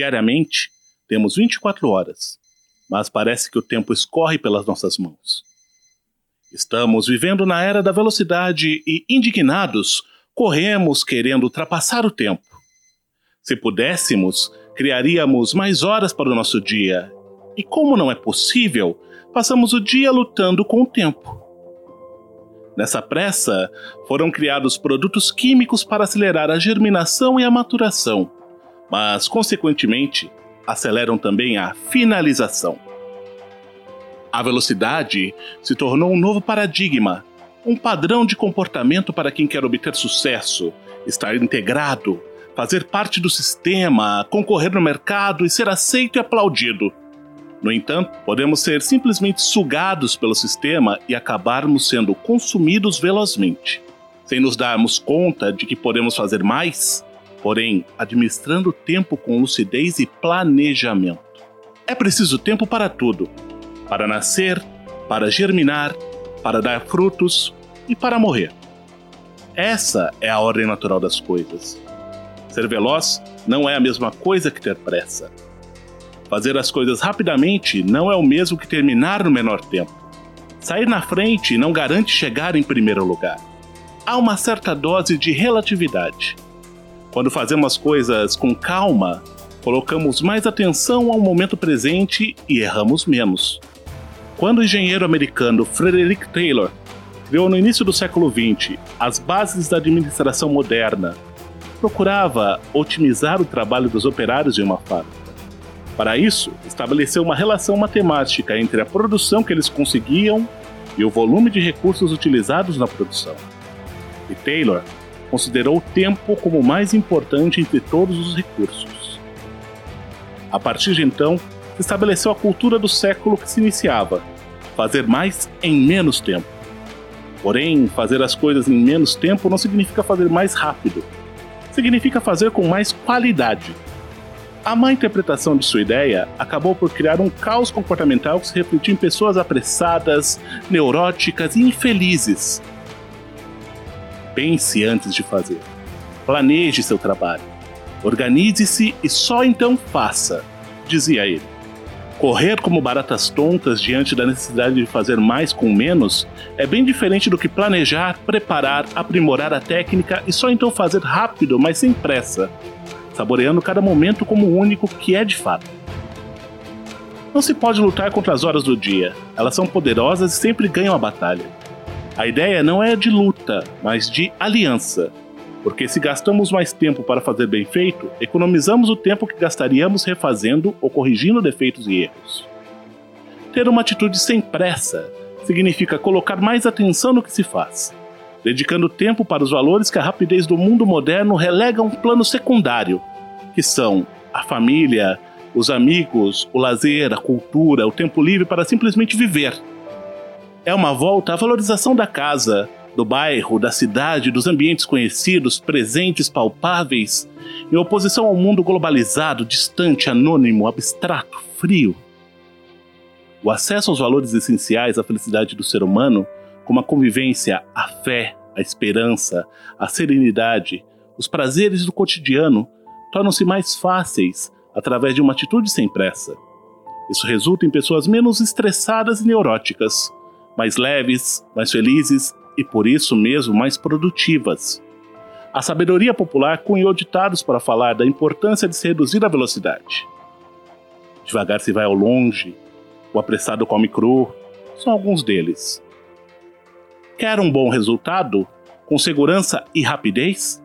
Diariamente, temos 24 horas, mas parece que o tempo escorre pelas nossas mãos. Estamos vivendo na era da velocidade e, indignados, corremos querendo ultrapassar o tempo. Se pudéssemos, criaríamos mais horas para o nosso dia. E como não é possível, passamos o dia lutando com o tempo. Nessa pressa, foram criados produtos químicos para acelerar a germinação e a maturação, mas, consequentemente, aceleram também a finalização. A velocidade se tornou um novo paradigma, um padrão de comportamento para quem quer obter sucesso, estar integrado, fazer parte do sistema, concorrer no mercado e ser aceito e aplaudido. No entanto, podemos ser simplesmente sugados pelo sistema e acabarmos sendo consumidos velozmente, sem nos darmos conta de que podemos fazer mais, porém administrando tempo com lucidez e planejamento. É preciso tempo para tudo: para nascer, para germinar, para dar frutos e para morrer. Essa é a ordem natural das coisas. Ser veloz não é a mesma coisa que ter pressa. Fazer as coisas rapidamente não é o mesmo que terminar no menor tempo. Sair na frente não garante chegar em primeiro lugar. Há uma certa dose de relatividade. Quando fazemos as coisas com calma, colocamos mais atenção ao momento presente e erramos menos. Quando o engenheiro americano Frederick Taylor criou no início do século XX as bases da administração moderna, procurava otimizar o trabalho dos operários de uma fábrica. Para isso, estabeleceu uma relação matemática entre a produção que eles conseguiam e o volume de recursos utilizados na produção. E Taylor considerou o tempo como o mais importante entre todos os recursos. A partir de então, se estabeleceu a cultura do século que se iniciava: fazer mais em menos tempo. Porém, fazer as coisas em menos tempo não significa fazer mais rápido. Significa fazer com mais qualidade. A má interpretação de sua ideia acabou por criar um caos comportamental que se refletiu em pessoas apressadas, neuróticas e infelizes. Pense antes de fazer. Planeje seu trabalho. Organize-se e só então faça, dizia ele. Correr como baratas tontas diante da necessidade de fazer mais com menos é bem diferente do que planejar, preparar, aprimorar a técnica e só então fazer rápido, mas sem pressa, saboreando cada momento como o único que é de fato. Não se pode lutar contra as horas do dia, elas são poderosas e sempre ganham a batalha. A ideia não é de luta, mas de aliança, porque se gastamos mais tempo para fazer bem feito, economizamos o tempo que gastaríamos refazendo ou corrigindo defeitos e erros. Ter uma atitude sem pressa significa colocar mais atenção no que se faz, dedicando tempo para os valores que a rapidez do mundo moderno relega a um plano secundário, que são a família, os amigos, o lazer, a cultura, o tempo livre para simplesmente viver. É uma volta à valorização da casa, do bairro, da cidade, dos ambientes conhecidos, presentes, palpáveis, em oposição ao mundo globalizado, distante, anônimo, abstrato, frio. O acesso aos valores essenciais à felicidade do ser humano como a convivência, a fé, a esperança, a serenidade, os prazeres do cotidiano tornam-se mais fáceis através de uma atitude sem pressa. Isso resulta em pessoas menos estressadas e neuróticas, mais leves, mais felizes e por isso mesmo mais produtivas. A sabedoria popular cunhou ditados para falar da importância de se reduzir a velocidade. Devagar se vai ao longe, o apressado come cru, são alguns deles. Quer um bom resultado, com segurança e rapidez?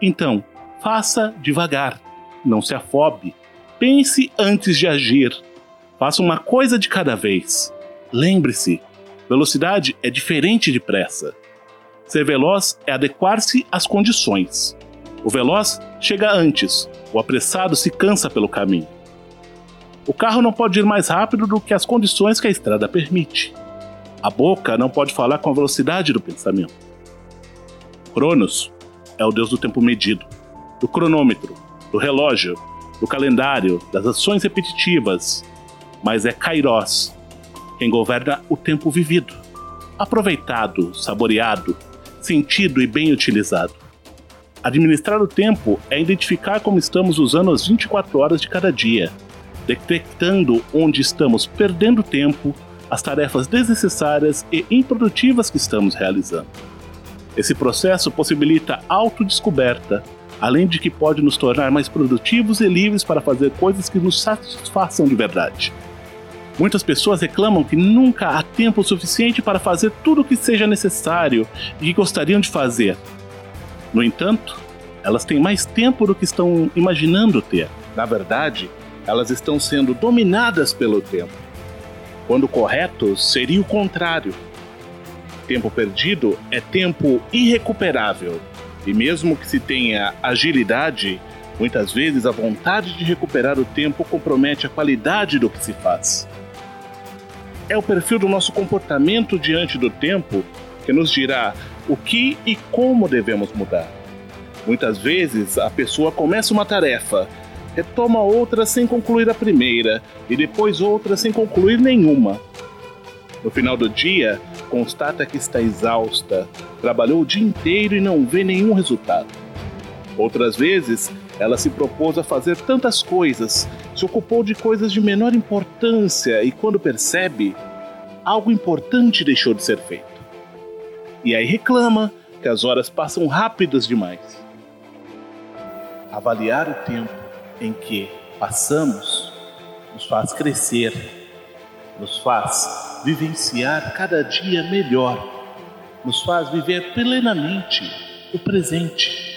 Então, faça devagar, não se afobe. Pense antes de agir. Faça uma coisa de cada vez. Lembre-se, velocidade é diferente de pressa. Ser veloz é adequar-se às condições. O veloz chega antes, o apressado se cansa pelo caminho. O carro não pode ir mais rápido do que as condições que a estrada permite. A boca não pode falar com a velocidade do pensamento. Cronos é o deus do tempo medido, do cronômetro, do relógio, do calendário, das ações repetitivas, mas é Kairos quem governa o tempo vivido, aproveitado, saboreado, sentido e bem utilizado. Administrar o tempo é identificar como estamos usando as 24 horas de cada dia, detectando onde estamos perdendo tempo, as tarefas desnecessárias e improdutivas que estamos realizando. Esse processo possibilita autodescoberta, além de que pode nos tornar mais produtivos e livres para fazer coisas que nos satisfaçam de verdade. Muitas pessoas reclamam que nunca há tempo suficiente para fazer tudo o que seja necessário e que gostariam de fazer. No entanto, elas têm mais tempo do que estão imaginando ter. Na verdade, elas estão sendo dominadas pelo tempo. Quando correto seria o contrário. Tempo perdido é tempo irrecuperável. E mesmo que se tenha agilidade, muitas vezes a vontade de recuperar o tempo compromete a qualidade do que se faz. É o perfil do nosso comportamento diante do tempo que nos dirá o que e como devemos mudar. Muitas vezes a pessoa começa uma tarefa retoma outra sem concluir a primeira e depois outra sem concluir nenhuma. No final do dia, constata que está exausta, trabalhou o dia inteiro e não vê nenhum resultado. Outras vezes, ela se propôs a fazer tantas coisas, se ocupou de coisas de menor importância e, quando percebe, algo importante deixou de ser feito. E aí reclama que as horas passam rápidas demais. Avaliar o tempo em que passamos nos faz crescer, nos faz vivenciar cada dia melhor, nos faz viver plenamente o presente.